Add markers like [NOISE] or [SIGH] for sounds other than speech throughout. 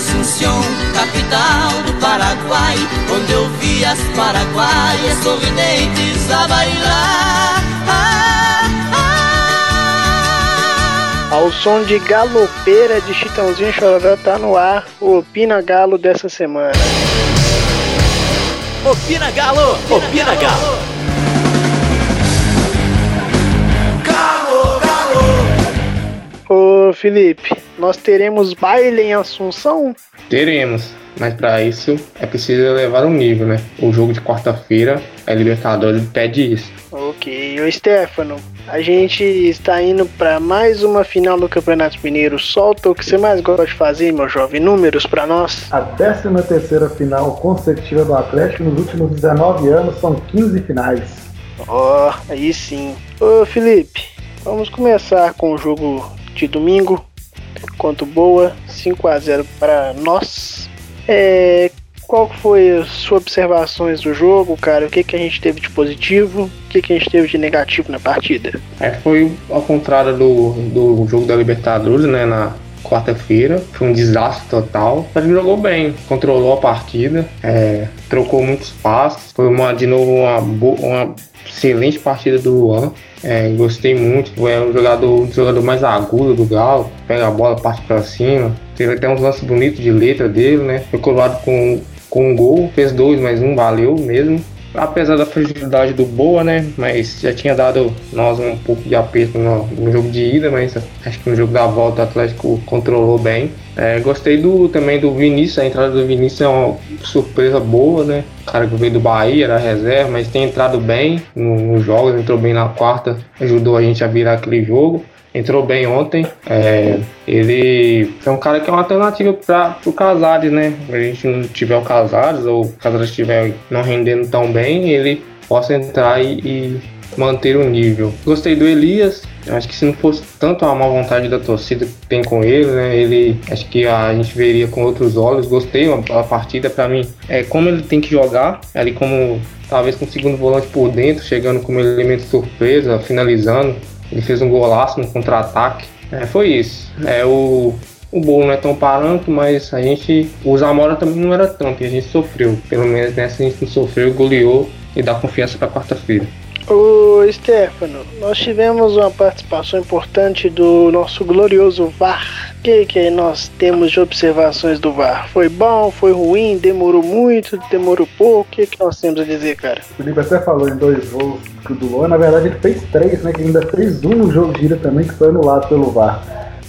Assunção, capital do Paraguai, onde eu vi as paraguaias sorridentes a bailar. Ah, ah. Ao som de galopeira de Chitãozinho Chororó tá no ar o Opina Galo dessa semana. Opina Galo! Opina Galo! Galo, Galo! Ô Felipe, nós teremos baile em Assunção? Teremos, mas para isso é preciso elevar o nível, né? O jogo de quarta-feira é Libertadores pede isso. Ok, ô Stefano, a gente está indo para mais uma final do Campeonato Mineiro. Solta o que você mais gosta de fazer, meu jovem. Números para nós. A 13 terceira final consecutiva do Atlético nos últimos 19 anos são 15 finais. Ó, oh, aí sim. Ô Felipe, vamos começar com o jogo de domingo. Quanto boa, 5 a 0 para nós. É, qual foi as suas observações do jogo, cara? O que, que a gente teve de positivo? O que, que a gente teve de negativo na partida? É, foi ao contrário do, do jogo da Libertadores, né? Na quarta-feira. Foi um desastre total. Mas jogou bem, controlou a partida, é, trocou muitos passos. Foi uma, de novo uma, uma excelente partida do Luan. É, gostei muito. Foi um jogador, um jogador mais agudo do Galo. Pega a bola, parte para cima. Teve até uns lances bonitos de letra dele, né? Foi colado com com um gol, fez dois, mas um valeu mesmo. Apesar da fragilidade do Boa, né? Mas já tinha dado nós um pouco de aperto no, no jogo de ida, mas acho que no jogo da volta o Atlético controlou bem. É, gostei do, também do Vinícius, a entrada do Vinícius é uma surpresa boa, né? O cara que veio do Bahia, era reserva, mas tem entrado bem nos no jogos, entrou bem na quarta, ajudou a gente a virar aquele jogo entrou bem ontem. É, ele é um cara que é uma alternativa para o Casares, né? Se a gente não tiver o Casares ou o Casares estiver não rendendo tão bem, ele possa entrar e, e manter o nível. Gostei do Elias, acho que se não fosse tanto a má vontade da torcida que tem com ele, né, ele acho que a gente veria com outros olhos. Gostei a partida para mim. É como ele tem que jogar, ali como talvez com o segundo volante por dentro, chegando como elemento surpresa, finalizando. Ele fez um golaço no contra-ataque. É, foi isso. É, o, o bolo não é tão parâmetro, mas a gente. O Zamora também não era tanto e a gente sofreu. Pelo menos nessa a gente não sofreu, goleou e dá confiança para quarta-feira. Ô Stefano, nós tivemos uma participação importante do nosso glorioso VAR. Que, que nós temos de observações do VAR? Foi bom, foi ruim, demorou muito, demorou pouco? O que, que nós temos a dizer, cara? O Felipe até falou em dois gols do Luan, na verdade ele fez três, né? Que ainda fez um no jogo de ida também, que foi anulado pelo VAR.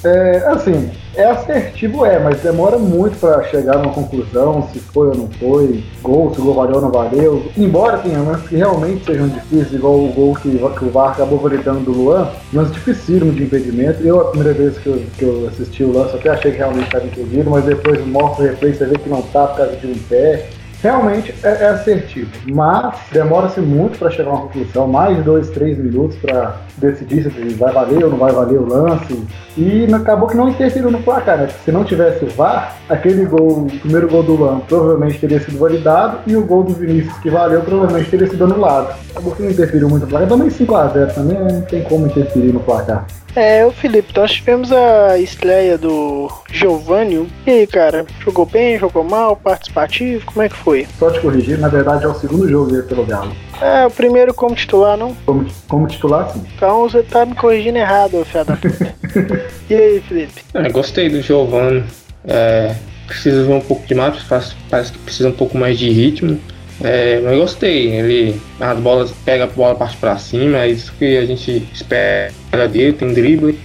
É, assim, é assertivo, é, mas demora muito para chegar numa conclusão se foi ou não foi, gol, se o gol valeu ou não valeu. Embora tenha lances que realmente sejam difíceis, igual o gol que, que o VAR acabou validando do Luan, lance dificílimo de impedimento. Eu, a primeira vez que eu, que eu assisti o lance, até achei que realmente estava impedido, mas depois mostra o replay, você vê que não tá por causa de um pé realmente é, é assertivo, mas demora-se muito para chegar a uma conclusão, mais de dois, três minutos para decidir se vai valer ou não vai valer o lance. E acabou que não interferiu no placar, né? Se não tivesse o VAR, aquele gol, o primeiro gol do Lan provavelmente teria sido validado e o gol do Vinícius que valeu provavelmente teria sido anulado. Acabou que não interferiu muito no placar. Também 5x0 também não tem como interferir no placar. É, o Felipe, nós tivemos a estreia do Giovanni. E aí, cara, jogou bem, jogou mal, participativo, como é que foi? Só te corrigir, na verdade é o segundo jogo dele pelo Galo. É, o primeiro como titular, não? Como, como titular, sim. Então você tá me corrigindo errado, filho da puta. [LAUGHS] e aí, Felipe? É, gostei do Giovanni. É, precisa ver um pouco de mais, parece que precisa um pouco mais de ritmo. É, gostei, ele as bolas pega a bola parte para cima, é isso que a gente espera dele, tem drible,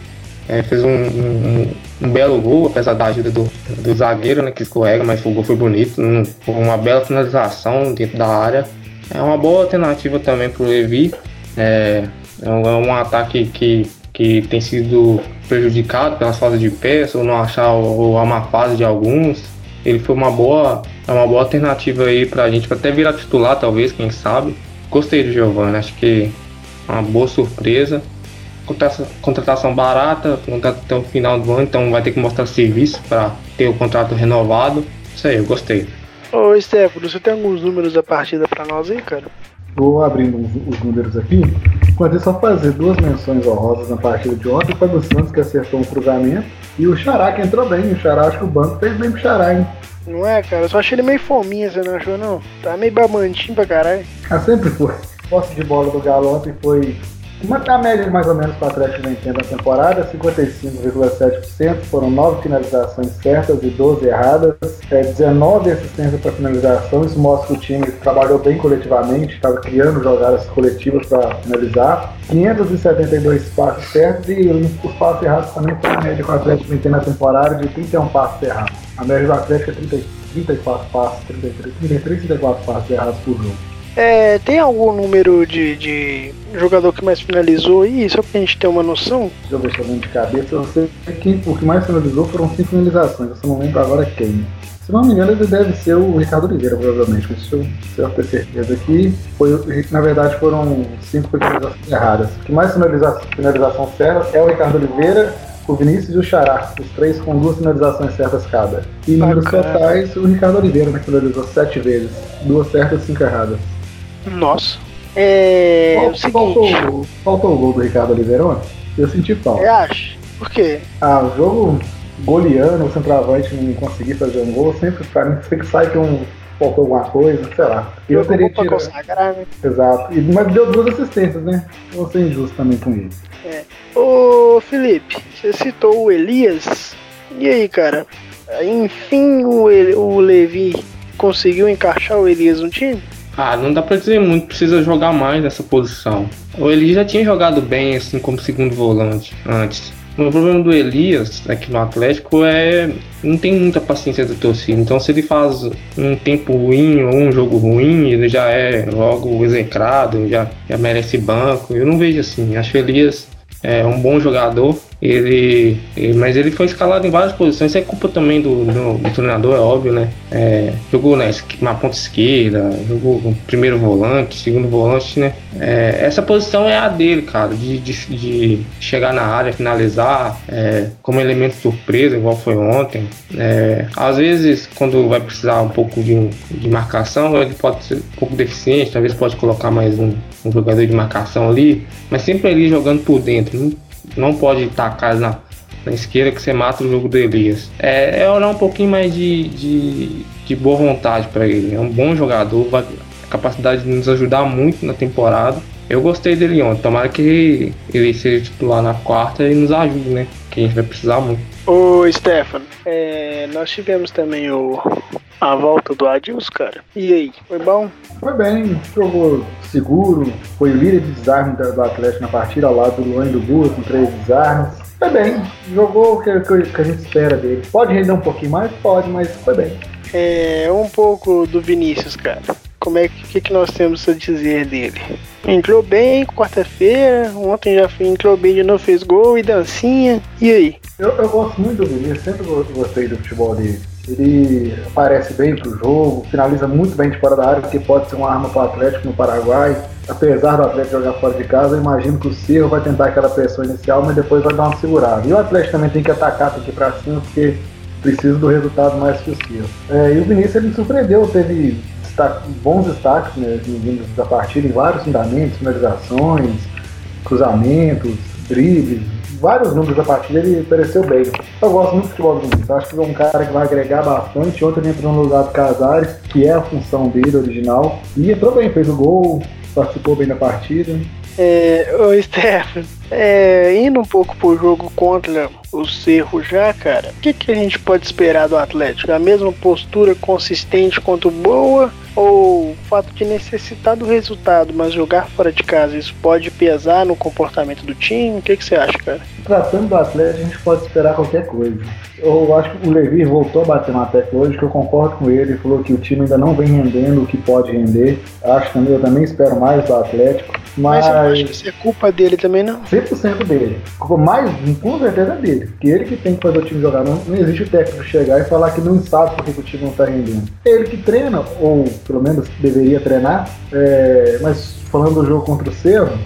é, fez um, um, um, belo gol, apesar da ajuda do, do zagueiro, né, que escorrega, mas o gol foi bonito, um, uma bela finalização dentro da área. É uma boa alternativa também para o Levi. É, é um, é um ataque que, que tem sido prejudicado pelas faltas de peça, ou não achar ou a má fase de alguns. Ele foi uma boa é uma boa alternativa aí pra gente, até virar titular, talvez, quem sabe. Gostei do Giovanni, acho que é uma boa surpresa. Contratação barata, contrato até o final do ano, então vai ter que mostrar serviço para ter o contrato renovado. Isso aí, eu gostei. Ô Stefano, você tem alguns números da partida para nós aí, cara? Vou abrindo os números aqui. Enquanto isso, só fazer duas menções honrosas na partida de ontem foi do Santos que acertou um cruzamento e o Xará que entrou bem. O Xará, acho que o banco fez bem pro Xará, hein? Não é, cara? Eu só achei ele meio fominha, você não achou, não? Tá meio bamantinho pra caralho. Ah, sempre foi. Posse de bola do Galo ontem foi a média mais ou menos para o Atlético vem tendo na temporada, 55,7%, foram 9 finalizações certas e 12 erradas, é, 19 assistências para finalização, isso mostra que o time trabalhou bem coletivamente, estava criando jogadas coletivas para finalizar, 572 passes certos e os passes errados também foi a média que o Atlético vem tendo na temporada de 31 passes errados. A média do Atlético é 30, 34 passes, 33, 33, 34 passes errados por jogo. É, tem algum número de, de jogador que mais finalizou aí, só pra gente ter uma noção? Deixa eu ver se eu lembro de cabeça. Eu sei que o que mais finalizou foram cinco finalizações, eu só não lembro agora quem. Se não me engano, ele deve ser o Ricardo Oliveira, provavelmente. Mas deixa eu, ter certeza aqui. Foi, na verdade, foram cinco finalizações erradas. O que mais finaliza, finalização certa é o Ricardo Oliveira, o Vinícius e o Xará, os três com duas finalizações certas cada. E números totais, o Ricardo Oliveira, né, que finalizou sete vezes, duas certas e cinco erradas. Nossa. É. Qual, o seguinte. Faltou, faltou o gol do Ricardo Oliveira ontem? Eu senti falta. Eu acho. Por quê? Ah, o jogo goleando, o centroavante não conseguir fazer um gol, sempre pra mim sempre sai que um faltou alguma coisa, sei lá. Eu Jogou teria tirado. consagrar, né? Exato. E, mas deu duas assistências, né? Vou ser injusto também com ele. Ô Felipe, você citou o Elias. E aí, cara? Enfim, o, o Levi conseguiu encaixar o Elias no time? Ah, não dá pra dizer muito, precisa jogar mais nessa posição. O Elias já tinha jogado bem, assim, como segundo volante antes. O problema do Elias aqui no Atlético é não tem muita paciência da torcida. Então se ele faz um tempo ruim ou um jogo ruim, ele já é logo execrado, já, já merece banco. Eu não vejo assim. Acho que o Elias é um bom jogador, ele, mas ele foi escalado em várias posições. Isso é culpa também do, do- do treinador, é óbvio, né? É, jogou na, na ponta esquerda, jogou primeiro volante, segundo volante, né? É, essa posição é a dele, cara, de, de, de chegar na área, finalizar, é, como elemento surpresa, igual foi ontem. É, às vezes, quando vai precisar um pouco de, de marcação, ele pode ser um pouco deficiente, talvez pode colocar mais um, um jogador de marcação ali, mas sempre ali jogando por dentro. Não, não pode tacar na, na esquerda que você mata o jogo do Elias. É, é olhar um pouquinho mais de, de, de boa vontade para ele. É um bom jogador, vai, a capacidade de nos ajudar muito na temporada. Eu gostei dele ontem. Tomara que ele seja titular na quarta e nos ajude, né? Que a gente vai precisar muito. Ô Stefano, é, nós tivemos também o, a volta do Adilson, cara. E aí, foi bom? Foi bem, jogou seguro, foi o líder de desarme do Atlético na partida, ao lado do Luan e do Burro, com três desarmes. Foi bem, jogou o que, que- a gente espera dele. Pode render um pouquinho mais? Pode, mas foi bem. É, um pouco do Vinícius, cara. Como é que, que, nós temos a dizer dele? Entrou bem quarta-feira, ontem já foi- entrou bem de novo, fez gol e dancinha. E aí? Eu, eu gosto muito do Vinícius, sempre go- gostei do futebol dele. Ele aparece bem pro jogo, finaliza muito bem de fora da área, que pode ser uma arma para o Atlético no Paraguai. Apesar do Atlético jogar fora de casa, eu imagino que o Cerro vai tentar aquela pressão inicial, mas depois vai dar uma segurada. E o Atlético também tem que atacar, tem que pra cima, porque precisa do resultado mais que o Cerro. É, e o Vinícius ele me surpreendeu, teve destaque- bons destaques né, da partida em vários fundamentos, finalizações, cruzamentos, dribles, vários números da partida ele apareceu bem. Eu gosto muito do futebol do Vinícius, acho que é um cara que vai agregar bastante. Ontem ele entrou no lugar do Casares, que é a função dele original, e entrou bem, fez o gol, participou bem da partida. É, ô Stefano, é, indo um pouco pro jogo contra o Cerro já, cara, o que, que a gente pode esperar do Atlético? A mesma postura consistente quanto boa? Ou o fato de necessitar do resultado, mas jogar fora de casa, isso pode pesar no comportamento do time? O que, que você acha, cara? Tratando do Atlético, a gente pode esperar qualquer coisa. Eu acho que o Levi voltou a bater na tecla hoje, que eu concordo com ele. Ele falou que o time ainda não vem rendendo o que pode render. Acho também, eu também espero mais do Atlético. Mas, Mas, não acha que isso é culpa dele também, não? 100% dele. Mais, com certeza é dele. Porque ele que tem que fazer o time jogar. Não, não existe o técnico chegar e falar que não sabe por que que o time não está rendendo. Ele que treina, ou pelo menos deveria treinar. É, mas falando do jogo contra o Cerro,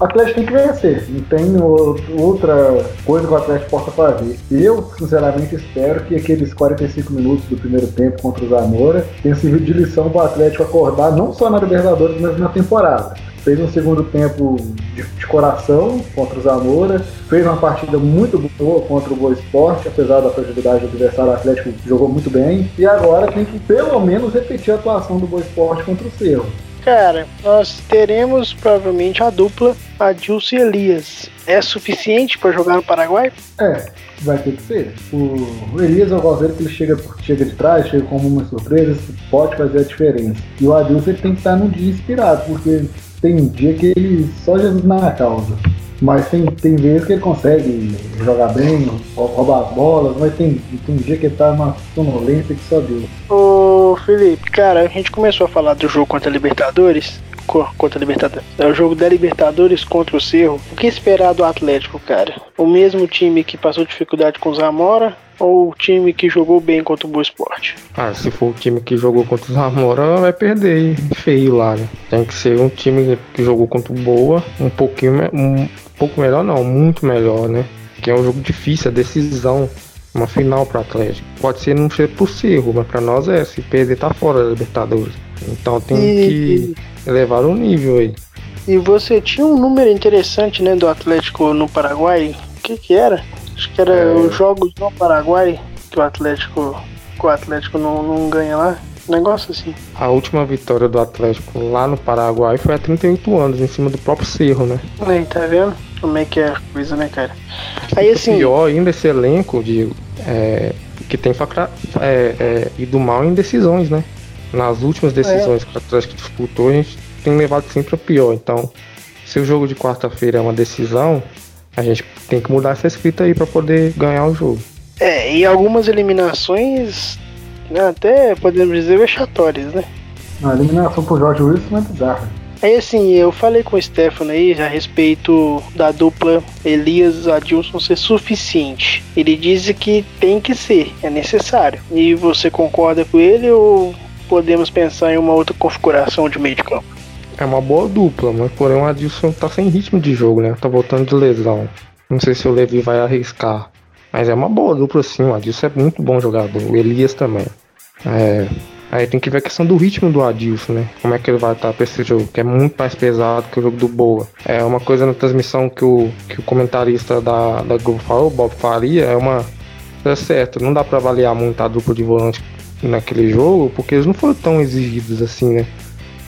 o Atlético tem que vencer. Não tem outra coisa que o Atlético possa fazer. Eu, sinceramente, espero que aqueles 45 minutos do primeiro tempo contra o Zamora tenham servido de lição para o Atlético acordar, não só na Libertadores, mas na temporada. Fez um segundo tempo de, de, coração contra o Zamora, fez uma partida muito boa contra o Boa Esporte, apesar da fragilidade do adversário Atlético, jogou muito bem, e agora tem que pelo menos repetir a atuação do Boa Esporte contra o Cerro. Cara, nós teremos provavelmente a dupla Adilson e Elias. É suficiente para jogar no Paraguai? É, vai ter que ser. O Elias é o goleiro que ele chega, chega de trás, chega como uma surpresa, pode fazer a diferença. E o Adilson ele tem que estar num dia inspirado, porque tem dia que ele só Jesus na causa. Mas tem, tem vezes que ele consegue jogar bem, roubar as bolas, mas tem, tem dia que ele tá numa sonolência que só Deus. Ô Felipe, cara, a gente começou a falar do jogo contra a Libertadores. Contra a Libertadores. É o jogo da Libertadores contra o Cerro. O que esperar do Atlético, cara? O mesmo time que passou dificuldade com o Zamora ou o time que jogou bem contra o Boa Esporte? Ah, se for o time que jogou contra o Zamora, vai perder feio lá, né? Tem que ser um time que jogou contra o Boa, um pouquinho, um pouco melhor não, muito melhor, né? Que é um jogo difícil, a decisão, uma final para Atlético. Pode ser não ser possível, mas para nós é, se perder tá fora da Libertadores. Então tem e... que elevar o nível aí. E você tinha um número interessante, né, do Atlético no Paraguai. O que que era? Acho que era é... os jogos no Paraguai que o Atlético, que o Atlético não, não ganha lá. negócio assim. A última vitória do Atlético lá no Paraguai foi há 38 anos, em cima do próprio Cerro, né? Aí, tá vendo? Como é que é a coisa, né, cara? Aí assim. pior ainda esse elenco, Diego, é, que tem facra, é, é, ido mal em decisões, né? Nas últimas decisões que o Atlético disputou, a gente tem levado sempre a pior. Então, se o jogo de quarta-feira é uma decisão, a gente tem que mudar essa escrita aí para poder ganhar o jogo. É, e algumas eliminações, né, até podemos dizer vexatórias, né? A eliminação pro Jorge Wilson é bizarra. Aí assim, eu falei com o Stefano aí a respeito da dupla Elias Adilson ser suficiente. Ele disse que tem que ser, é necessário. E você concorda com ele ou podemos pensar em uma outra configuração de meio de campo? É uma boa dupla, mas porém o Adilson tá sem ritmo de jogo, né? Tá voltando de lesão. Não sei se o Levi vai arriscar. Mas é uma boa dupla sim, o Adilson é muito bom jogador. O Elias também. É, aí tem que ver a questão do ritmo do Adilson, né? Como é que ele vai estar pra esse jogo, que é muito mais pesado que o jogo do Boa. É uma coisa na transmissão que o, que o comentarista da, da Globo falou, Bob Faria, é uma. É certo, não dá para avaliar muito a dupla de volante naquele jogo, porque eles não foram tão exigidos assim, né?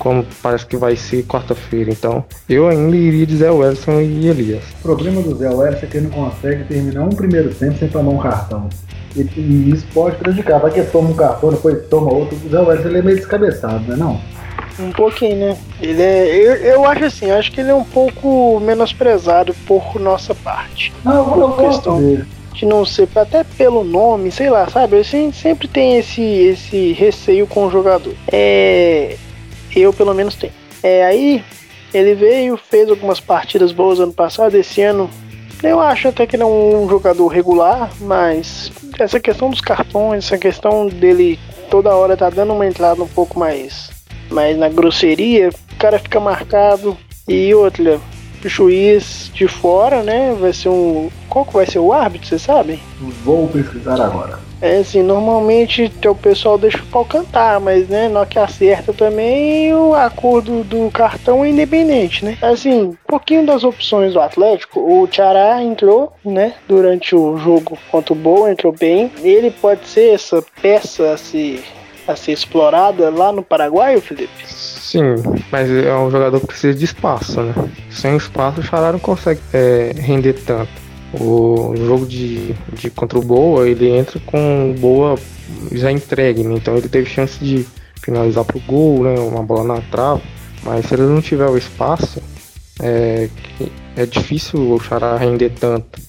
como parece que vai ser quarta-feira. Então, eu ainda iria de Zé Wellison e Elias. O problema do Zé Wellison é que ele não consegue terminar um primeiro tempo sem tomar um cartão. E, e isso pode prejudicar. Vai que toma um cartão, depois toma outro. O Zé Wellison ele é meio descabeçado, né? Não? Um pouquinho, né? Ele é. Eu, eu acho assim, acho que ele é um pouco menosprezado por nossa parte. Não, eu, eu questão dele. De não ser, até pelo nome, sei lá, sabe? Eu sempre tem esse, esse receio com o jogador. É eu, pelo menos, tenho. É, aí ele veio, fez algumas partidas boas ano passado, esse ano eu acho até que ele é um jogador regular, mas essa questão dos cartões, essa questão dele toda hora tá dando uma entrada um pouco mais, mais na grosseria, o cara fica marcado. E outra, juiz de fora, né? Vai ser um. Qual que vai ser o árbitro, você sabe? Vou pesquisar agora. É assim, normalmente o pessoal deixa o pau cantar, mas né, na que acerta também o acordo do cartão é independente, né? Assim, um pouquinho das opções do Atlético, o Tiará entrou, né, durante o jogo contra o Boa, entrou bem. Ele pode ser essa peça a ser, a ser explorada lá no Paraguai, Felipe? Sim, mas é um jogador que precisa de espaço, né? Sem espaço o Xará não consegue é, render tanto. O jogo de, de contra o Boa, ele entra com Boa já entregue, né? então ele teve chance de finalizar pro gol, né? Uma bola na trave. Mas se ele não tiver o espaço, é, é difícil o Xará render tanto.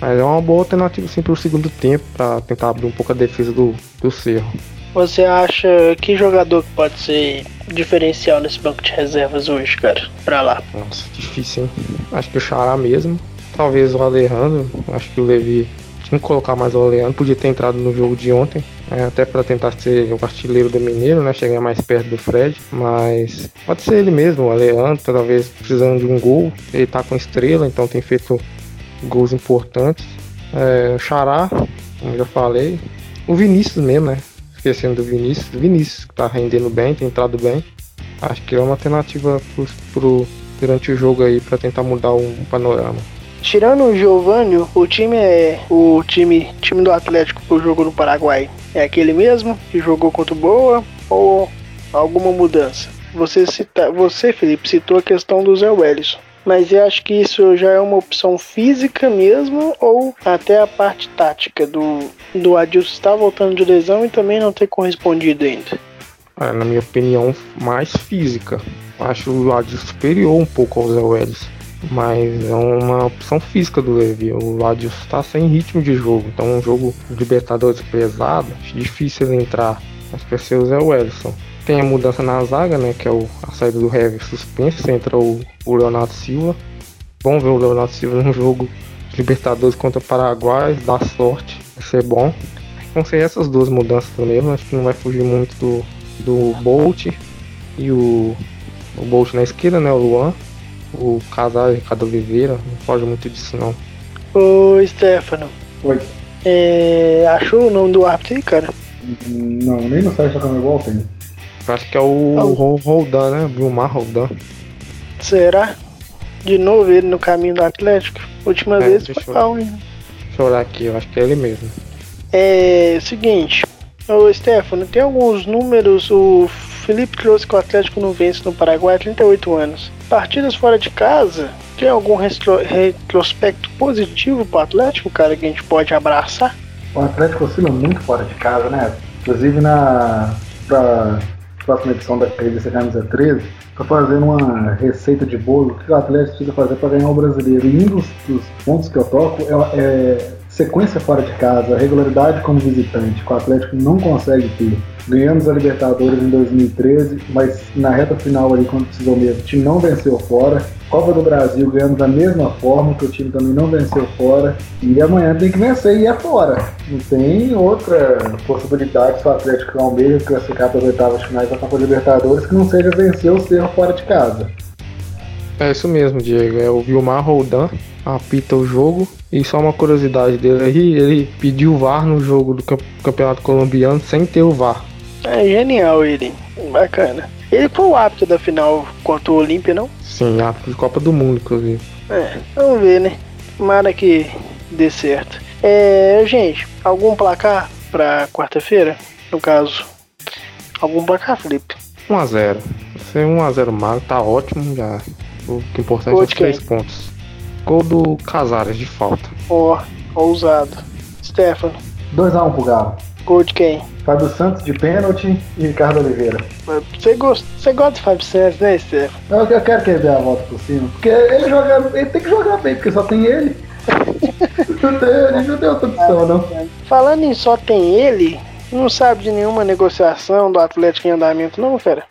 Mas é uma boa alternativa sim para o segundo tempo, para tentar abrir um pouco a defesa do, do Cerro. Você acha que jogador pode ser diferencial nesse banco de reservas hoje, cara? Pra lá. Nossa, difícil, hein? Acho que o Xará mesmo. Talvez o Alejandro, acho que o Levi tinha que colocar mais o Alejandro, podia ter entrado no jogo de ontem, é, até para tentar ser o artilheiro do Mineiro, né, chegar mais perto do Fred, mas pode ser ele mesmo, o Alejandro, talvez precisando de um gol, ele tá com estrela, então tem feito gols importantes. É, o Xará, como já falei, o Vinícius mesmo, né, esquecendo do Vinícius, Vinícius que tá rendendo bem, tem entrado bem, acho que é uma alternativa pro, pro durante o jogo aí para tentar mudar o panorama. Tirando o Giovanni, o time é o time, time do Atlético que jogou no Paraguai. É aquele mesmo que jogou contra o Boa ou alguma mudança? Você cita, você Felipe citou a questão do Zé Wellison. Mas eu acho que isso já é uma opção física mesmo ou até a parte tática do, do Adilson estar voltando de lesão e também não ter correspondido ainda? É, na minha opinião, mais física. Acho o Adilson superior um pouco ao Zé Welles. Mas é uma opção física do Levi. O Adilson está sem ritmo de jogo. Então, um jogo de Libertadores pesado, difícil ele entrar. Que vai ser o Zé Wellison. Tem a mudança na zaga, né? Que é o, a saída do Heavy suspenso. Entra o, o Leonardo Silva. Bom ver o Leonardo Silva num jogo de Libertadores contra o Paraguai. Dá sorte. Vai ser bom. Vão ser essas duas mudanças mesmo. Acho que não vai fugir muito do, do Bolt e o, o Bolt na esquerda, né? O Luan. O casal Ricardo Oliveira. Não foge muito disso não. Ô Stefano. Oi. É, achou o nome do árbitro aí, cara? Não, nem no site da Comebol tem. Acho que é o oh. Roldan, né? Vilmar Roldan. Será? De novo ele no caminho do Atlético? Última É, vez foi eu- hein? Deixa eu olhar aqui, eu acho que é ele mesmo. É seguinte, ô Stefano, tem alguns números. O Felipe trouxe que o Atlético não vence no Paraguai há 38 anos. Partidas fora de casa, tem algum retro- retrospecto positivo pro Atlético, cara, que a gente pode abraçar? O Atlético oscila muito fora de casa, né? Inclusive na pra próxima edição da revista Camisa 13, tô fazendo uma receita de bolo o que o Atlético precisa fazer para ganhar o brasileiro. E um dos, dos pontos que eu toco é, é sequência fora de casa, regularidade como visitante, que o Atlético não consegue ter. Ganhamos a Libertadores em 2013, mas na reta final ali, quando precisou mesmo, o time não venceu fora. Copa do Brasil ganhamos da mesma forma, que o time também não venceu fora. E amanhã tem que vencer e é fora. Não tem outra possibilidade se o Atlético almeja classificar para as oitavas finais da Copa Libertadores que não seja vencer o Cerro fora de casa. É isso mesmo, Diego. É o Vilmar Roldan, apita o jogo. E só uma curiosidade dele aí, ele pediu o VAR no jogo do camp- Campeonato Colombiano sem ter o VAR. É genial ele, bacana. Ele foi o árbitro da final contra o Olímpia, não? Sim, árbitro de Copa do Mundo, inclusive. É, vamos ver, né? Tomara que dê certo. É, gente, algum placar pra quarta-feira? No caso, algum placar, Felipe? 1x0. Vai ser 1x0 Mago, tá ótimo já. O que é importante Gol é os de quem? três pontos. Gol do Casares de falta. Ó, ousado. Stefano, 2x1 pro Galo. gol de quem? Fábio Santos de pênalti e Ricardo Oliveira. Você gosta, você gosta do Fábio Santos, né, Stefano? Eu, eu quero que ele dê a volta por cima. Porque ele joga. Ele tem que jogar bem, porque só tem ele. [LAUGHS] não tem, ele não tem outra opção, não. Falando em só tem ele, não sabe de nenhuma negociação do Atlético em andamento, não, fera?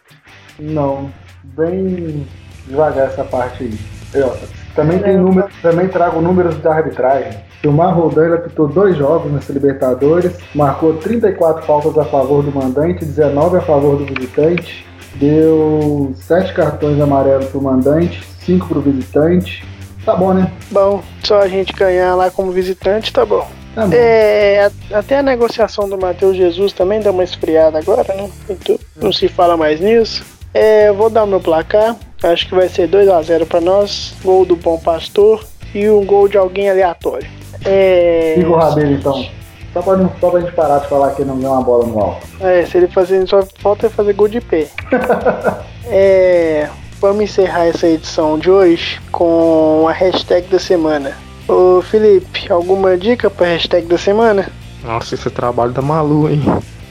Não. Bem devagar essa parte aí. Eu, também tem número, também trago números da arbitragem. Gilmar Roldan ele apitou dois jogos nessa Libertadores, marcou 34 faltas a favor do mandante, 19 a favor do visitante, deu 7 cartões amarelos pro mandante, 5 pro visitante. Tá bom, né? Bom, só a gente ganhar lá como visitante, tá bom. Tá bom. É, até a negociação do Matheus Jesus também deu uma esfriada agora, né? Então, não se fala mais nisso. É, eu vou dar o meu placar. Acho que vai ser 2 a 0 para nós. Gol do Bom Pastor e um gol de alguém aleatório. É, Fica o Rabelo então. Só pra, só pra gente parar de falar que ele não ganhou uma bola no alto. é, se ele fazer, só falta ele fazer gol de pé. [LAUGHS] é, vamos encerrar essa edição de hoje com a hashtag da semana. Ô Felipe, alguma dica pra hashtag da semana? Nossa, esse é trabalho da Malu, hein?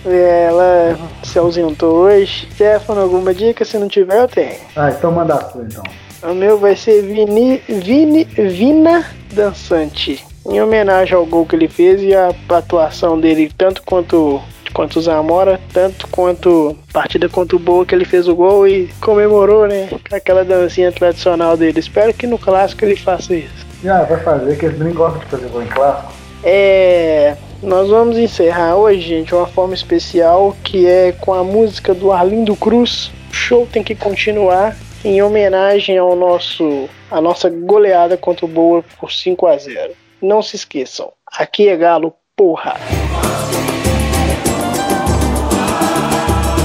Ela se ausentou hoje. Stefano, alguma dica? Se não tiver, eu tenho. Ah, então manda a sua então. O meu vai ser Vini, Vini, Vina Dançante. Em homenagem ao gol que ele fez e a atuação dele, tanto quanto quanto o Zamora, tanto quanto partida contra o Boa que ele fez o gol e comemorou, né? Com aquela dancinha tradicional dele. Espero que no clássico ele faça isso. Ah, vai fazer, que eles nem gostam de fazer gol em clássico. É, nós vamos encerrar hoje, gente, uma forma especial que é com a música do Arlindo Cruz. O show tem que continuar em homenagem ao nosso a nossa goleada contra o Boa por 5 a 0. Não se esqueçam, aqui é Galo, porra.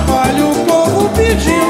Olha o povo pedindo